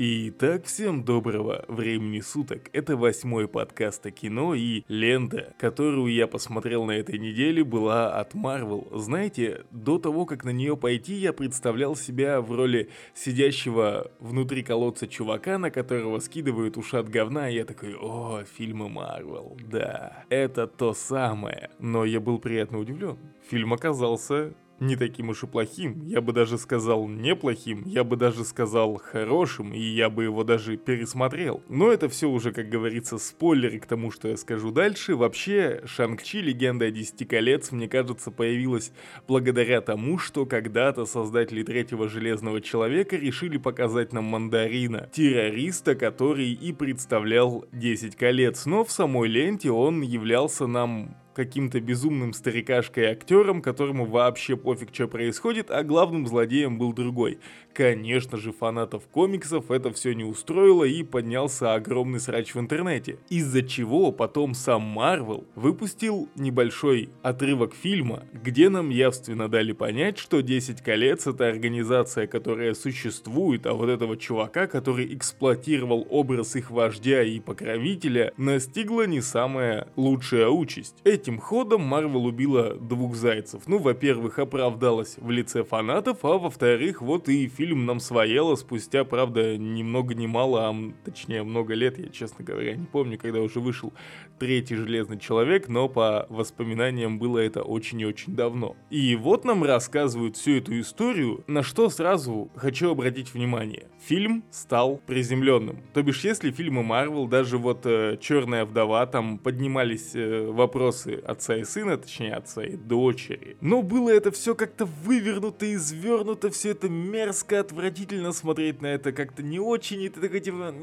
Итак, всем доброго времени суток. Это восьмой подкаст о кино и лента, которую я посмотрел на этой неделе, была от Marvel. Знаете, до того, как на нее пойти, я представлял себя в роли сидящего внутри колодца чувака, на которого скидывают ушат говна, и я такой, о, фильмы Marvel, да, это то самое. Но я был приятно удивлен. Фильм оказался не таким уж и плохим, я бы даже сказал неплохим, я бы даже сказал хорошим, и я бы его даже пересмотрел. Но это все уже, как говорится, спойлеры к тому, что я скажу дальше. Вообще, Шанг-Чи, Легенда о Десяти колец, мне кажется, появилась благодаря тому, что когда-то создатели Третьего Железного Человека решили показать нам Мандарина, террориста, который и представлял Десять колец, но в самой ленте он являлся нам каким-то безумным старикашкой-актером, которому вообще пофиг, что происходит, а главным злодеем был другой. Конечно же, фанатов комиксов это все не устроило и поднялся огромный срач в интернете. Из-за чего потом сам Марвел выпустил небольшой отрывок фильма, где нам явственно дали понять, что 10 колец это организация, которая существует, а вот этого чувака, который эксплуатировал образ их вождя и покровителя, настигла не самая лучшая участь. Этим ходом Марвел убила двух зайцев. Ну, во-первых, оправдалась в лице фанатов, а во-вторых, вот и фильм фильм нам своело спустя, правда, ни много ни мало, а точнее много лет, я, честно говоря, не помню, когда уже вышел третий Железный Человек, но по воспоминаниям было это очень и очень давно. И вот нам рассказывают всю эту историю, на что сразу хочу обратить внимание. Фильм стал приземленным. То бишь, если фильмы Марвел, даже вот э, Черная вдова, там поднимались э, вопросы отца и сына, точнее отца и дочери. Но было это все как-то вывернуто, извернуто, все это мерзко, отвратительно смотреть на это как-то не очень, и ты такой типа,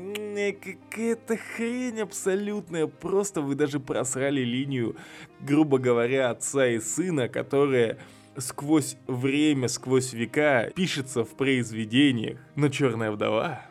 какая-то хрень абсолютная, просто вы даже просрали линию, грубо говоря, отца и сына, которая сквозь время, сквозь века пишется в произведениях. Но «Черная вдова»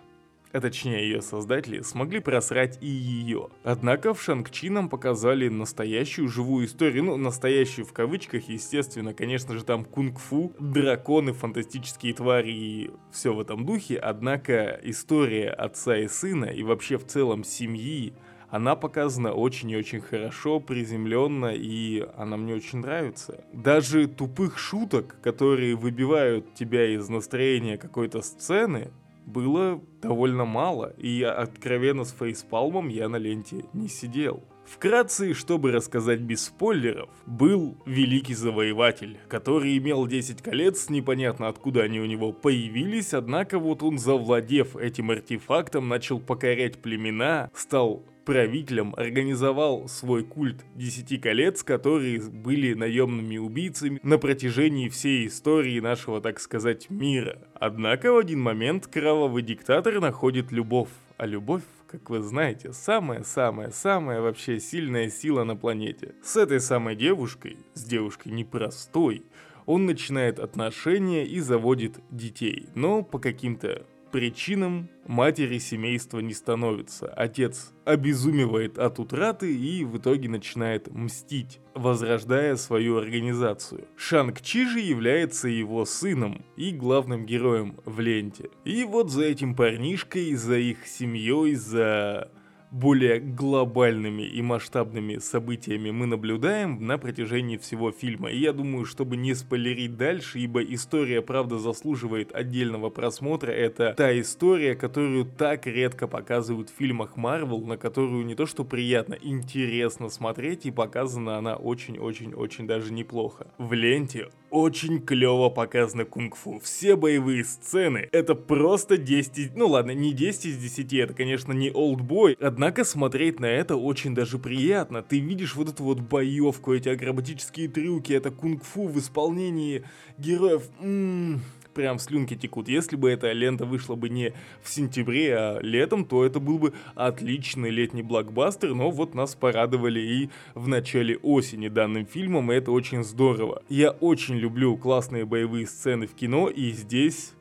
а точнее ее создатели, смогли просрать и ее. Однако в Шанг-Чи нам показали настоящую живую историю, ну, настоящую в кавычках, естественно, конечно же, там кунг-фу, драконы, фантастические твари и все в этом духе, однако история отца и сына и вообще в целом семьи, она показана очень и очень хорошо, приземленно, и она мне очень нравится. Даже тупых шуток, которые выбивают тебя из настроения какой-то сцены, было довольно мало, и откровенно с фейспалмом я на ленте не сидел. Вкратце, чтобы рассказать без спойлеров, был Великий Завоеватель, который имел 10 колец, непонятно откуда они у него появились, однако вот он, завладев этим артефактом, начал покорять племена, стал правителем организовал свой культ Десяти колец, которые были наемными убийцами на протяжении всей истории нашего, так сказать, мира. Однако в один момент кровавый диктатор находит любовь, а любовь как вы знаете, самая-самая-самая вообще сильная сила на планете. С этой самой девушкой, с девушкой непростой, он начинает отношения и заводит детей, но по каким-то причинам матери семейства не становится. Отец обезумевает от утраты и в итоге начинает мстить, возрождая свою организацию. Шанг-Чи же является его сыном и главным героем в ленте. И вот за этим парнишкой, за их семьей, за более глобальными и масштабными событиями мы наблюдаем на протяжении всего фильма. И я думаю, чтобы не спойлерить дальше, ибо история, правда, заслуживает отдельного просмотра, это та история, которую так редко показывают в фильмах Marvel, на которую не то что приятно, интересно смотреть, и показана она очень-очень-очень даже неплохо. В ленте очень клево показано кунг-фу. Все боевые сцены, это просто 10, ну ладно, не 10 из 10, это, конечно, не олдбой, однако смотреть на это очень даже приятно. Ты видишь вот эту вот боевку, эти акробатические трюки, это кунг-фу в исполнении героев. М-м, прям слюнки текут. Если бы эта лента вышла бы не в сентябре, а летом, то это был бы отличный летний блокбастер, но вот нас порадовали и в начале осени данным фильмом, и это очень здорово. Я очень люблю классные боевые сцены в кино, и здесь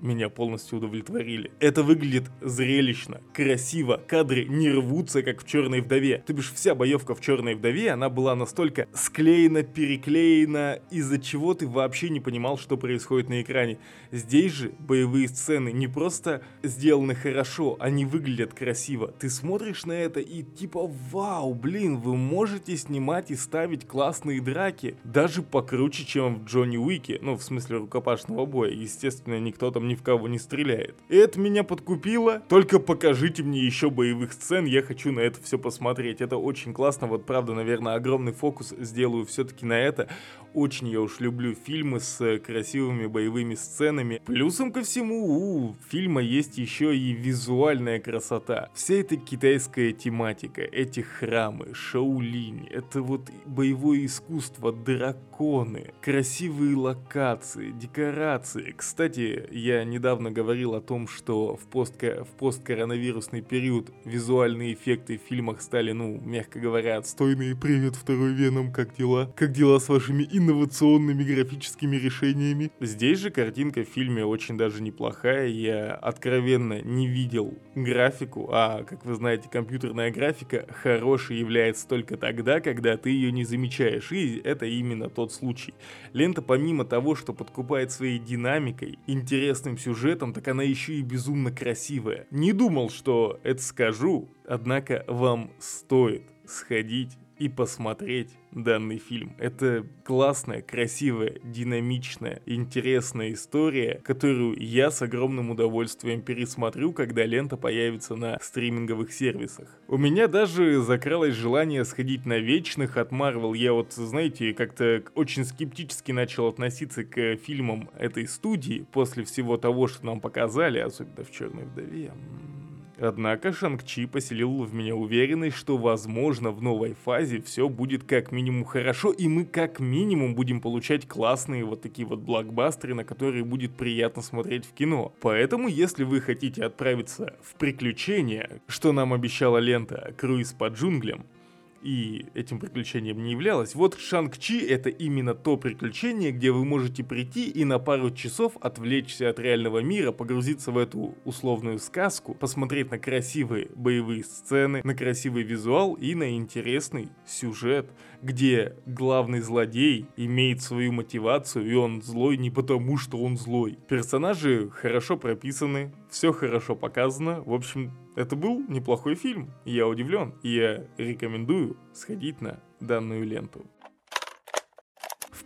меня полностью удовлетворили. Это выглядит зрелищно, красиво, кадры не рвутся, как в «Черной вдове». То бишь вся боевка в «Черной вдове», она была настолько склеена, переклеена, из-за чего ты вообще не понимал, что происходит на экране. Здесь же боевые сцены не просто сделаны хорошо, они выглядят красиво. Ты смотришь на это и типа, вау, блин, вы можете снимать и ставить классные драки, даже покруче, чем в Джонни Уике, ну, в смысле рукопашного боя. Естественно, никто там ни в кого не стреляет. Это меня подкупило. Только покажите мне еще боевых сцен, я хочу на это все посмотреть. Это очень классно, вот правда, наверное, огромный фокус сделаю все-таки на это. Очень я уж люблю фильмы с красивыми боевыми сценами. Плюсом ко всему, у фильма есть еще и визуальная красота. Вся эта китайская тематика, эти храмы, шаулинь, это вот боевое искусство, драконы, красивые локации, декорации. Кстати, я недавно говорил о том, что в, постко в посткоронавирусный период визуальные эффекты в фильмах стали, ну, мягко говоря, отстойные. Привет, второй Веном, как дела? Как дела с вашими инновационными графическими решениями. Здесь же картинка в фильме очень даже неплохая. Я откровенно не видел графику, а, как вы знаете, компьютерная графика хорошей является только тогда, когда ты ее не замечаешь. И это именно тот случай. Лента помимо того, что подкупает своей динамикой, интересным сюжетом, так она еще и безумно красивая. Не думал, что это скажу, однако вам стоит сходить и посмотреть данный фильм. Это классная, красивая, динамичная, интересная история, которую я с огромным удовольствием пересмотрю, когда лента появится на стриминговых сервисах. У меня даже закралось желание сходить на Вечных от Marvel. Я вот, знаете, как-то очень скептически начал относиться к фильмам этой студии после всего того, что нам показали, особенно в «Черной вдове». Однако Шанг-Чи поселил в меня уверенность, что возможно в новой фазе все будет как минимум хорошо, и мы как минимум будем получать классные вот такие вот блокбастеры, на которые будет приятно смотреть в кино. Поэтому, если вы хотите отправиться в приключения, что нам обещала лента «Круиз по джунглям», и этим приключением не являлось. Вот Шанг-Чи это именно то приключение, где вы можете прийти и на пару часов отвлечься от реального мира, погрузиться в эту условную сказку, посмотреть на красивые боевые сцены, на красивый визуал и на интересный сюжет, где главный злодей имеет свою мотивацию и он злой не потому, что он злой. Персонажи хорошо прописаны, все хорошо показано, в общем, это был неплохой фильм. Я удивлен, и я рекомендую сходить на данную ленту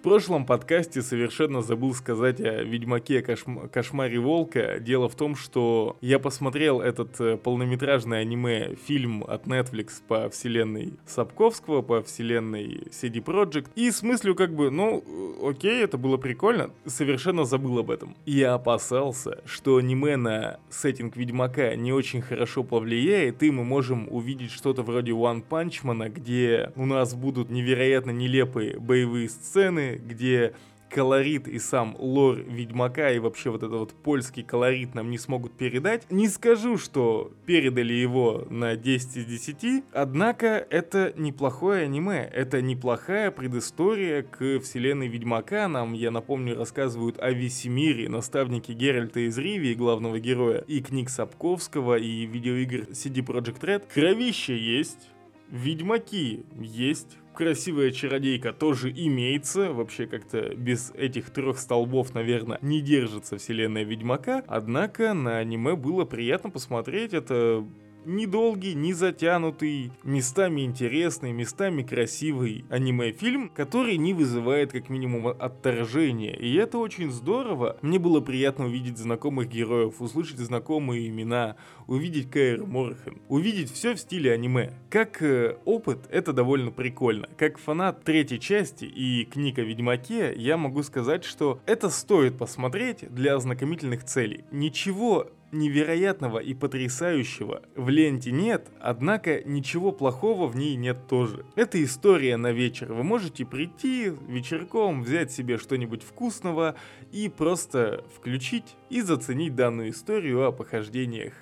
прошлом подкасте совершенно забыл сказать о Ведьмаке Кошм... Кошмаре Волка. Дело в том, что я посмотрел этот э, полнометражный аниме-фильм от Netflix по вселенной Сапковского, по вселенной CD Projekt. И с мыслью как бы, ну, окей, это было прикольно, совершенно забыл об этом. Я опасался, что аниме на сеттинг Ведьмака не очень хорошо повлияет, и мы можем увидеть что-то вроде One Punch Man, где у нас будут невероятно нелепые боевые сцены, где колорит и сам лор Ведьмака и вообще вот этот вот польский колорит нам не смогут передать. Не скажу, что передали его на 10 из 10, однако это неплохое аниме, это неплохая предыстория к вселенной Ведьмака. Нам, я напомню, рассказывают о Весемире, наставнике Геральта из Ривии, главного героя, и книг Сапковского, и видеоигр CD Projekt Red. Кровище есть, Ведьмаки есть, красивая чародейка тоже имеется, вообще как-то без этих трех столбов, наверное, не держится вселенная Ведьмака, однако на аниме было приятно посмотреть, это недолгий, не затянутый, местами интересный, местами красивый аниме-фильм, который не вызывает как минимум отторжения. И это очень здорово. Мне было приятно увидеть знакомых героев, услышать знакомые имена, увидеть Кайр Морхен, увидеть все в стиле аниме. Как э, опыт, это довольно прикольно. Как фанат третьей части и книг Ведьмаке, я могу сказать, что это стоит посмотреть для ознакомительных целей. Ничего невероятного и потрясающего в ленте нет, однако ничего плохого в ней нет тоже. Это история на вечер. Вы можете прийти вечерком, взять себе что-нибудь вкусного и просто включить и заценить данную историю о похождениях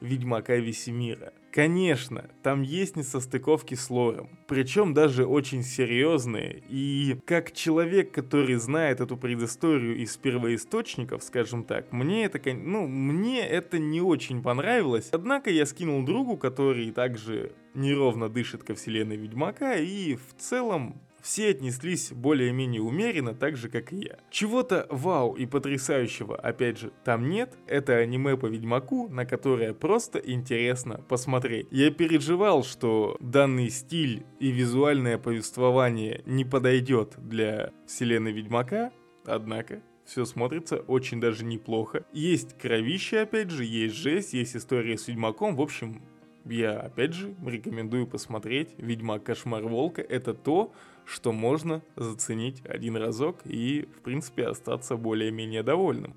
Ведьмака Весемира. Конечно, там есть несостыковки с лором, причем даже очень серьезные, и как человек, который знает эту предысторию из первоисточников, скажем так, мне это, ну, мне это не очень понравилось, однако я скинул другу, который также неровно дышит ко вселенной Ведьмака, и в целом все отнеслись более-менее умеренно, так же, как и я. Чего-то вау и потрясающего, опять же, там нет. Это аниме по Ведьмаку, на которое просто интересно посмотреть. Я переживал, что данный стиль и визуальное повествование не подойдет для вселенной Ведьмака, однако все смотрится очень даже неплохо. Есть кровище, опять же, есть жесть, есть история с Ведьмаком. В общем, я, опять же, рекомендую посмотреть «Ведьмак. Кошмар Волка». Это то, что можно заценить один разок и, в принципе, остаться более-менее довольным.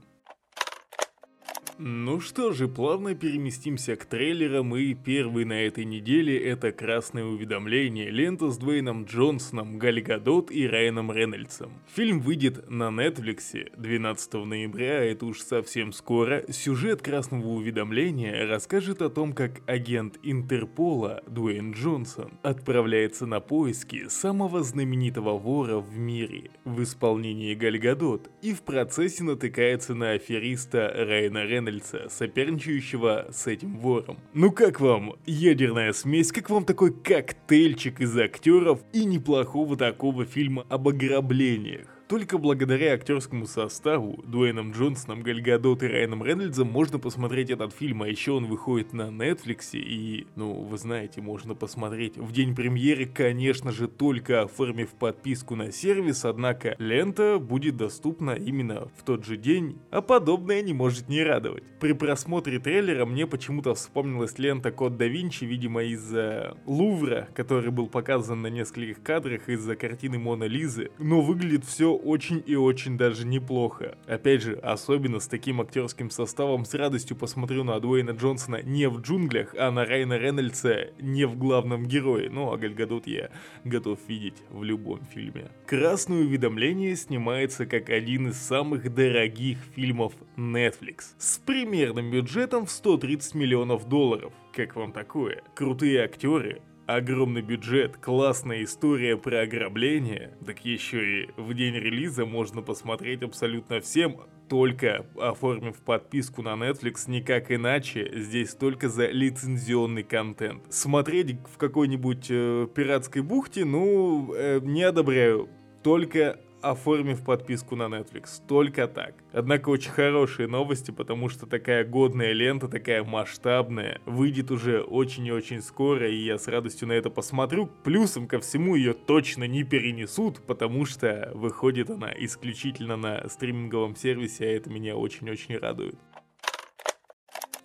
Ну что же, плавно переместимся к трейлерам, и первый на этой неделе это «Красное уведомление», лента с Дуэйном Джонсоном, Галь Гадот и Райаном Рейнольдсом. Фильм выйдет на Netflix 12 ноября, это уж совсем скоро. Сюжет «Красного уведомления» расскажет о том, как агент Интерпола Дуэйн Джонсон отправляется на поиски самого знаменитого вора в мире в исполнении Галь Гадот и в процессе натыкается на афериста Райана Рейнольдса Рейнольдса, соперничающего с этим вором. Ну как вам ядерная смесь, как вам такой коктейльчик из актеров и неплохого такого фильма об ограблениях? Только благодаря актерскому составу, Дуэйном Джонсоном, Гальгадот и Райаном Рейнольдсом можно посмотреть этот фильм, а еще он выходит на Netflix и, ну, вы знаете, можно посмотреть в день премьеры, конечно же, только оформив подписку на сервис, однако лента будет доступна именно в тот же день, а подобное не может не радовать. При просмотре трейлера мне почему-то вспомнилась лента Код да Винчи, видимо, из-за Лувра, который был показан на нескольких кадрах из-за картины Мона Лизы, но выглядит все очень и очень даже неплохо. Опять же, особенно с таким актерским составом с радостью посмотрю на Дуэйна Джонсона не в джунглях, а на Райна Рейнольдса не в главном герое. Ну а Гальгадот я готов видеть в любом фильме. Красное уведомление снимается как один из самых дорогих фильмов Netflix. С примерным бюджетом в 130 миллионов долларов. Как вам такое? Крутые актеры, Огромный бюджет, классная история про ограбление, так еще и в день релиза можно посмотреть абсолютно всем, только оформив подписку на Netflix, никак иначе, здесь только за лицензионный контент. Смотреть в какой-нибудь э, пиратской бухте, ну, э, не одобряю. Только оформив подписку на Netflix. Только так. Однако очень хорошие новости, потому что такая годная лента, такая масштабная, выйдет уже очень и очень скоро, и я с радостью на это посмотрю. Плюсом ко всему ее точно не перенесут, потому что выходит она исключительно на стриминговом сервисе, а это меня очень-очень радует.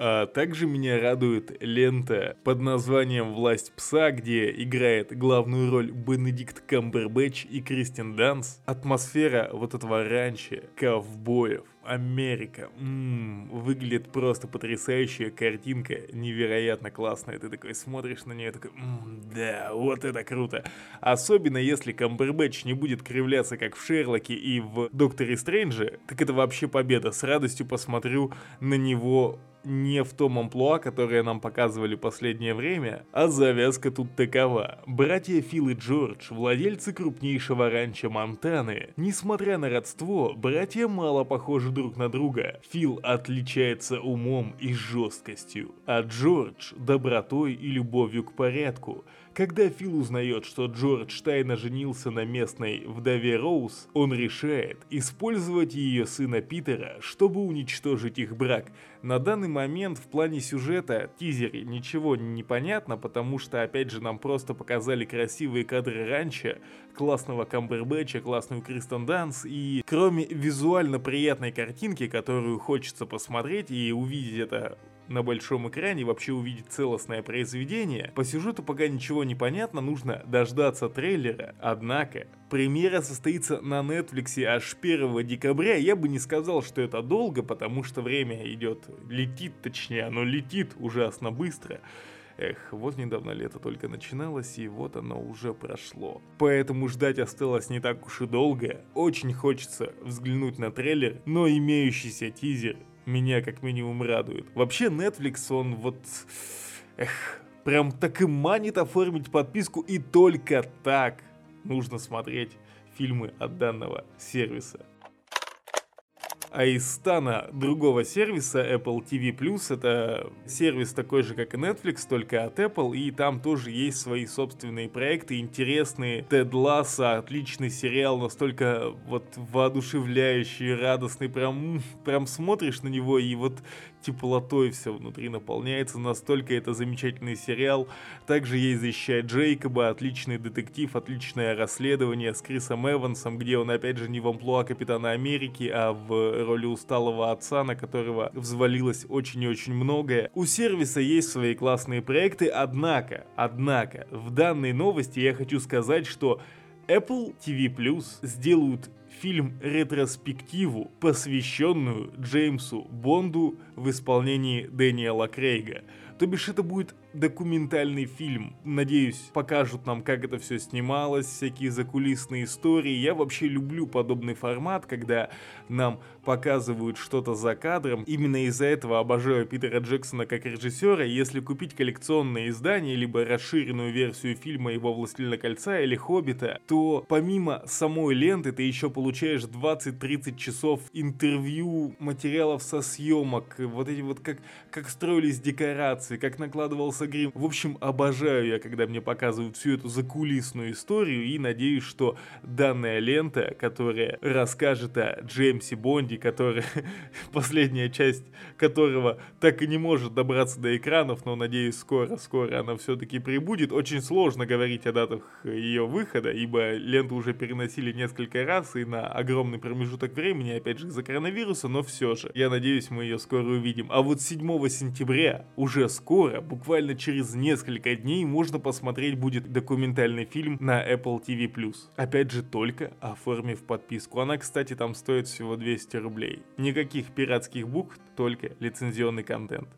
А также меня радует лента под названием «Власть пса», где играет главную роль Бенедикт Камбербэтч и Кристин Данс. Атмосфера вот этого ранчо, ковбоев, Америка. М-м, выглядит просто потрясающая картинка, невероятно классная. Ты такой смотришь на нее такой, м-м, да, вот это круто. Особенно если Камбербэтч не будет кривляться, как в Шерлоке и в Докторе Стрэнджа, так это вообще победа. С радостью посмотрю на него не в том амплуа, которое нам показывали последнее время, а завязка тут такова. Братья Фил и Джордж, владельцы крупнейшего ранчо Монтаны. Несмотря на родство, братья мало похожи друг на друга. Фил отличается умом и жесткостью, а Джордж – добротой и любовью к порядку – когда Фил узнает, что Джордж тайно женился на местной вдове Роуз, он решает использовать ее сына Питера, чтобы уничтожить их брак. На данный момент в плане сюжета, тизере, ничего не понятно, потому что опять же нам просто показали красивые кадры раньше, классного Камбербэтча, классную Кристен Данс, и кроме визуально приятной картинки, которую хочется посмотреть и увидеть это на большом экране вообще увидеть целостное произведение. По сюжету пока ничего не понятно, нужно дождаться трейлера. Однако, премьера состоится на Netflix аж 1 декабря. Я бы не сказал, что это долго, потому что время идет, летит точнее, оно летит ужасно быстро. Эх, вот недавно лето только начиналось, и вот оно уже прошло. Поэтому ждать осталось не так уж и долго. Очень хочется взглянуть на трейлер, но имеющийся тизер меня как минимум радует. Вообще Netflix, он вот... Эх, прям так и манит оформить подписку, и только так нужно смотреть фильмы от данного сервиса. А из стана другого сервиса Apple TV+, это сервис такой же, как и Netflix, только от Apple, и там тоже есть свои собственные проекты, интересные. Тед Ласса, отличный сериал, настолько вот воодушевляющий, радостный, прям, прям смотришь на него и вот теплотой все внутри наполняется, настолько это замечательный сериал. Также есть «Защищая Джейкоба», отличный детектив, отличное расследование с Крисом Эвансом, где он опять же не в амплуа Капитана Америки, а в роли усталого отца, на которого взвалилось очень и очень многое. У сервиса есть свои классные проекты, однако, однако, в данной новости я хочу сказать, что Apple TV Plus сделают фильм-ретроспективу, посвященную Джеймсу Бонду в исполнении Дэниела Крейга. То бишь это будет документальный фильм. Надеюсь, покажут нам, как это все снималось, всякие закулисные истории. Я вообще люблю подобный формат, когда нам показывают что-то за кадром. Именно из-за этого обожаю Питера Джексона как режиссера. Если купить коллекционное издание, либо расширенную версию фильма его «Властелина кольца» или «Хоббита», то помимо самой ленты ты еще получаешь 20-30 часов интервью, материалов со съемок, вот эти вот как, как строились декорации, как накладывался Альфонсо Грим. В общем, обожаю я, когда мне показывают всю эту закулисную историю и надеюсь, что данная лента, которая расскажет о Джеймсе Бонде, который последняя часть которого так и не может добраться до экранов, но надеюсь, скоро-скоро она все-таки прибудет. Очень сложно говорить о датах ее выхода, ибо ленту уже переносили несколько раз и на огромный промежуток времени, опять же из-за коронавируса, но все же. Я надеюсь, мы ее скоро увидим. А вот 7 сентября, уже скоро, буквально буквально через несколько дней можно посмотреть будет документальный фильм на Apple TV+. Опять же, только оформив подписку. Она, кстати, там стоит всего 200 рублей. Никаких пиратских букв, только лицензионный контент.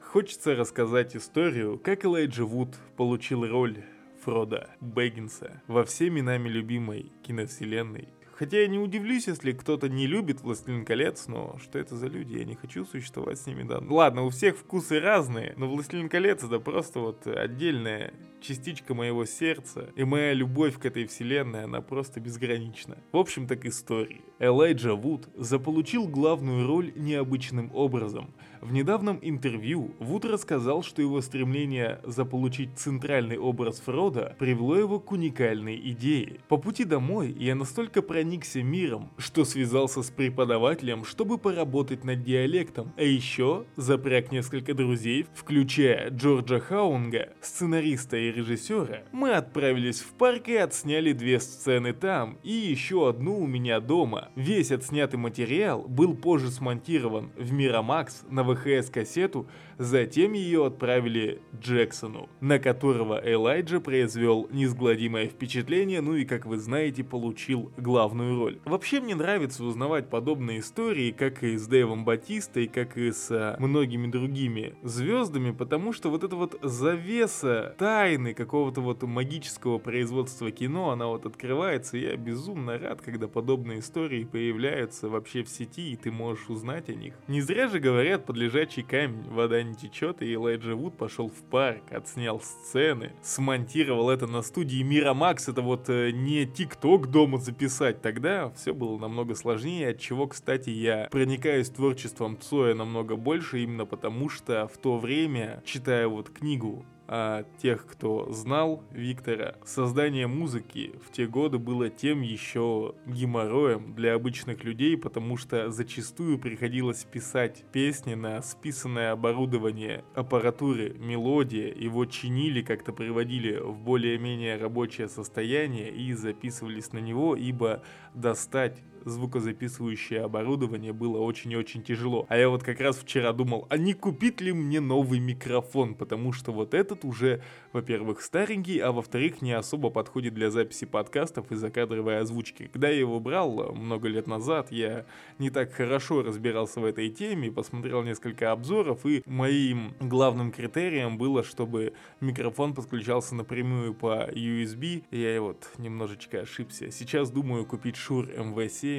Хочется рассказать историю, как Элайджа Вуд получил роль Фрода Бэггинса во всеми нами любимой киновселенной Хотя я не удивлюсь, если кто-то не любит «Властелин колец», но что это за люди? Я не хочу существовать с ними, да. Ладно, у всех вкусы разные, но «Властелин колец» это просто вот отдельная частичка моего сердца, и моя любовь к этой вселенной, она просто безгранична. В общем, так истории. Элайджа Вуд заполучил главную роль необычным образом – в недавнем интервью Вуд рассказал, что его стремление заполучить центральный образ Фрода привело его к уникальной идее. По пути домой я настолько проникся миром, что связался с преподавателем, чтобы поработать над диалектом, а еще запряг несколько друзей, включая Джорджа Хаунга, сценариста и режиссера. Мы отправились в парк и отсняли две сцены там, и еще одну у меня дома. Весь отснятый материал был позже смонтирован в Мирамакс на ВХС-кассету, затем ее отправили Джексону, на которого Элайджа произвел неизгладимое впечатление, ну и, как вы знаете, получил главную роль. Вообще мне нравится узнавать подобные истории, как и с Дэйвом Батистой, как и с многими другими звездами, потому что вот эта вот завеса тайны какого-то вот магического производства кино, она вот открывается, и я безумно рад, когда подобные истории появляются вообще в сети, и ты можешь узнать о них. Не зря же говорят, под лежачий камень вода не течет, и Элайджа Вуд пошел в парк, отснял сцены, смонтировал это на студии Мира Макс, это вот э, не ТикТок дома записать, тогда все было намного сложнее, от чего, кстати, я проникаюсь творчеством Цоя намного больше, именно потому что в то время, читая вот книгу а тех, кто знал Виктора, создание музыки в те годы было тем еще геморроем для обычных людей, потому что зачастую приходилось писать песни на списанное оборудование аппаратуры, мелодия, его чинили, как-то приводили в более-менее рабочее состояние и записывались на него, ибо достать звукозаписывающее оборудование было очень и очень тяжело. А я вот как раз вчера думал, а не купить ли мне новый микрофон, потому что вот этот уже, во-первых, старенький, а во-вторых, не особо подходит для записи подкастов и закадровой озвучки. Когда я его брал много лет назад, я не так хорошо разбирался в этой теме, посмотрел несколько обзоров, и моим главным критерием было, чтобы микрофон подключался напрямую по USB. Я вот немножечко ошибся. Сейчас думаю купить Shure MV7.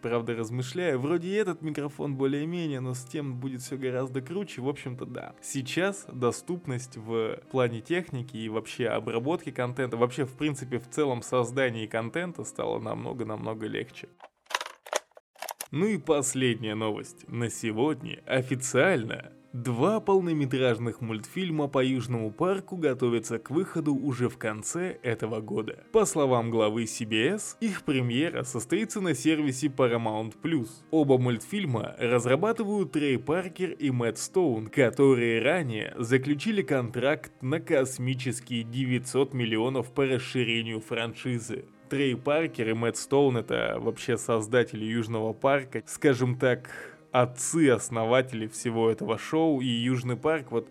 Правда, размышляю, вроде и этот микрофон более-менее, но с тем будет все гораздо круче. В общем-то, да. Сейчас доступность в плане техники и вообще обработки контента, вообще, в принципе, в целом создании контента стало намного-намного легче. Ну и последняя новость. На сегодня официально Два полнометражных мультфильма по Южному парку готовятся к выходу уже в конце этого года. По словам главы CBS, их премьера состоится на сервисе Paramount+. Оба мультфильма разрабатывают Трей Паркер и Мэтт Стоун, которые ранее заключили контракт на космические 900 миллионов по расширению франшизы. Трей Паркер и Мэтт Стоун это вообще создатели Южного парка, скажем так, отцы-основатели всего этого шоу и Южный парк. Вот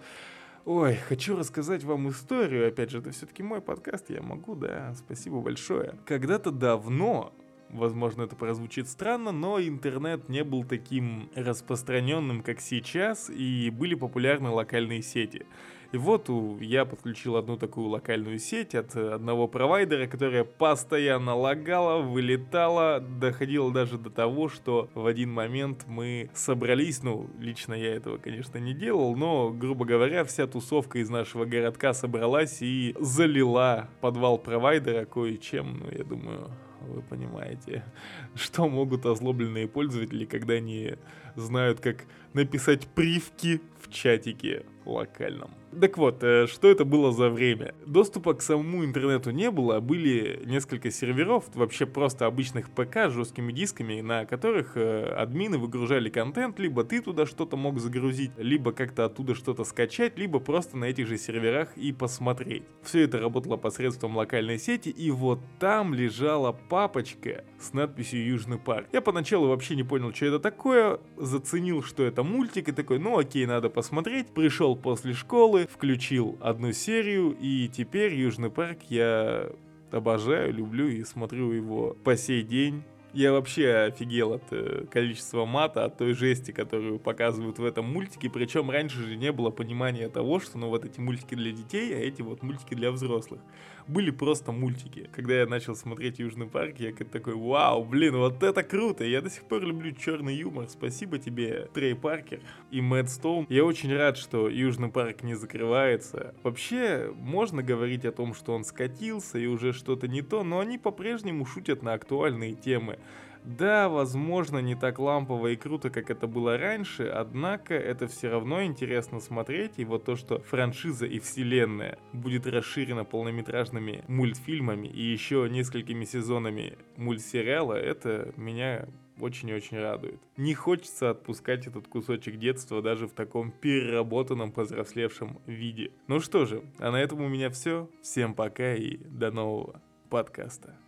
Ой, хочу рассказать вам историю. Опять же, это все-таки мой подкаст, я могу, да. Спасибо большое. Когда-то давно, возможно, это прозвучит странно, но интернет не был таким распространенным, как сейчас, и были популярны локальные сети. И вот я подключил одну такую локальную сеть от одного провайдера, которая постоянно лагала, вылетала, доходила даже до того, что в один момент мы собрались, ну, лично я этого, конечно, не делал, но, грубо говоря, вся тусовка из нашего городка собралась и залила подвал провайдера кое-чем, ну, я думаю, вы понимаете, что могут озлобленные пользователи, когда они знают, как написать привки в чатике локальном. Так вот, э, что это было за время? Доступа к самому интернету не было, были несколько серверов, вообще просто обычных ПК с жесткими дисками, на которых э, админы выгружали контент, либо ты туда что-то мог загрузить, либо как-то оттуда что-то скачать, либо просто на этих же серверах и посмотреть. Все это работало посредством локальной сети, и вот там лежала папочка с надписью «Южный парк». Я поначалу вообще не понял, что это такое, заценил, что это мультик, и такой, ну окей, надо посмотреть. Пришел после школы, включил одну серию, и теперь Южный парк я обожаю, люблю и смотрю его по сей день. Я вообще офигел от э, количества мата, от той жести, которую показывают в этом мультике. Причем раньше же не было понимания того, что ну вот эти мультики для детей, а эти вот мультики для взрослых были просто мультики. Когда я начал смотреть Южный парк, я такой, вау, блин, вот это круто. Я до сих пор люблю черный юмор. Спасибо тебе, Трей Паркер и Мэтт Стоун. Я очень рад, что Южный парк не закрывается. Вообще, можно говорить о том, что он скатился и уже что-то не то, но они по-прежнему шутят на актуальные темы. Да, возможно, не так лампово и круто, как это было раньше, однако это все равно интересно смотреть, и вот то, что франшиза и вселенная будет расширена полнометражными мультфильмами и еще несколькими сезонами мультсериала, это меня очень-очень радует. Не хочется отпускать этот кусочек детства даже в таком переработанном, повзрослевшем виде. Ну что же, а на этом у меня все. Всем пока и до нового подкаста.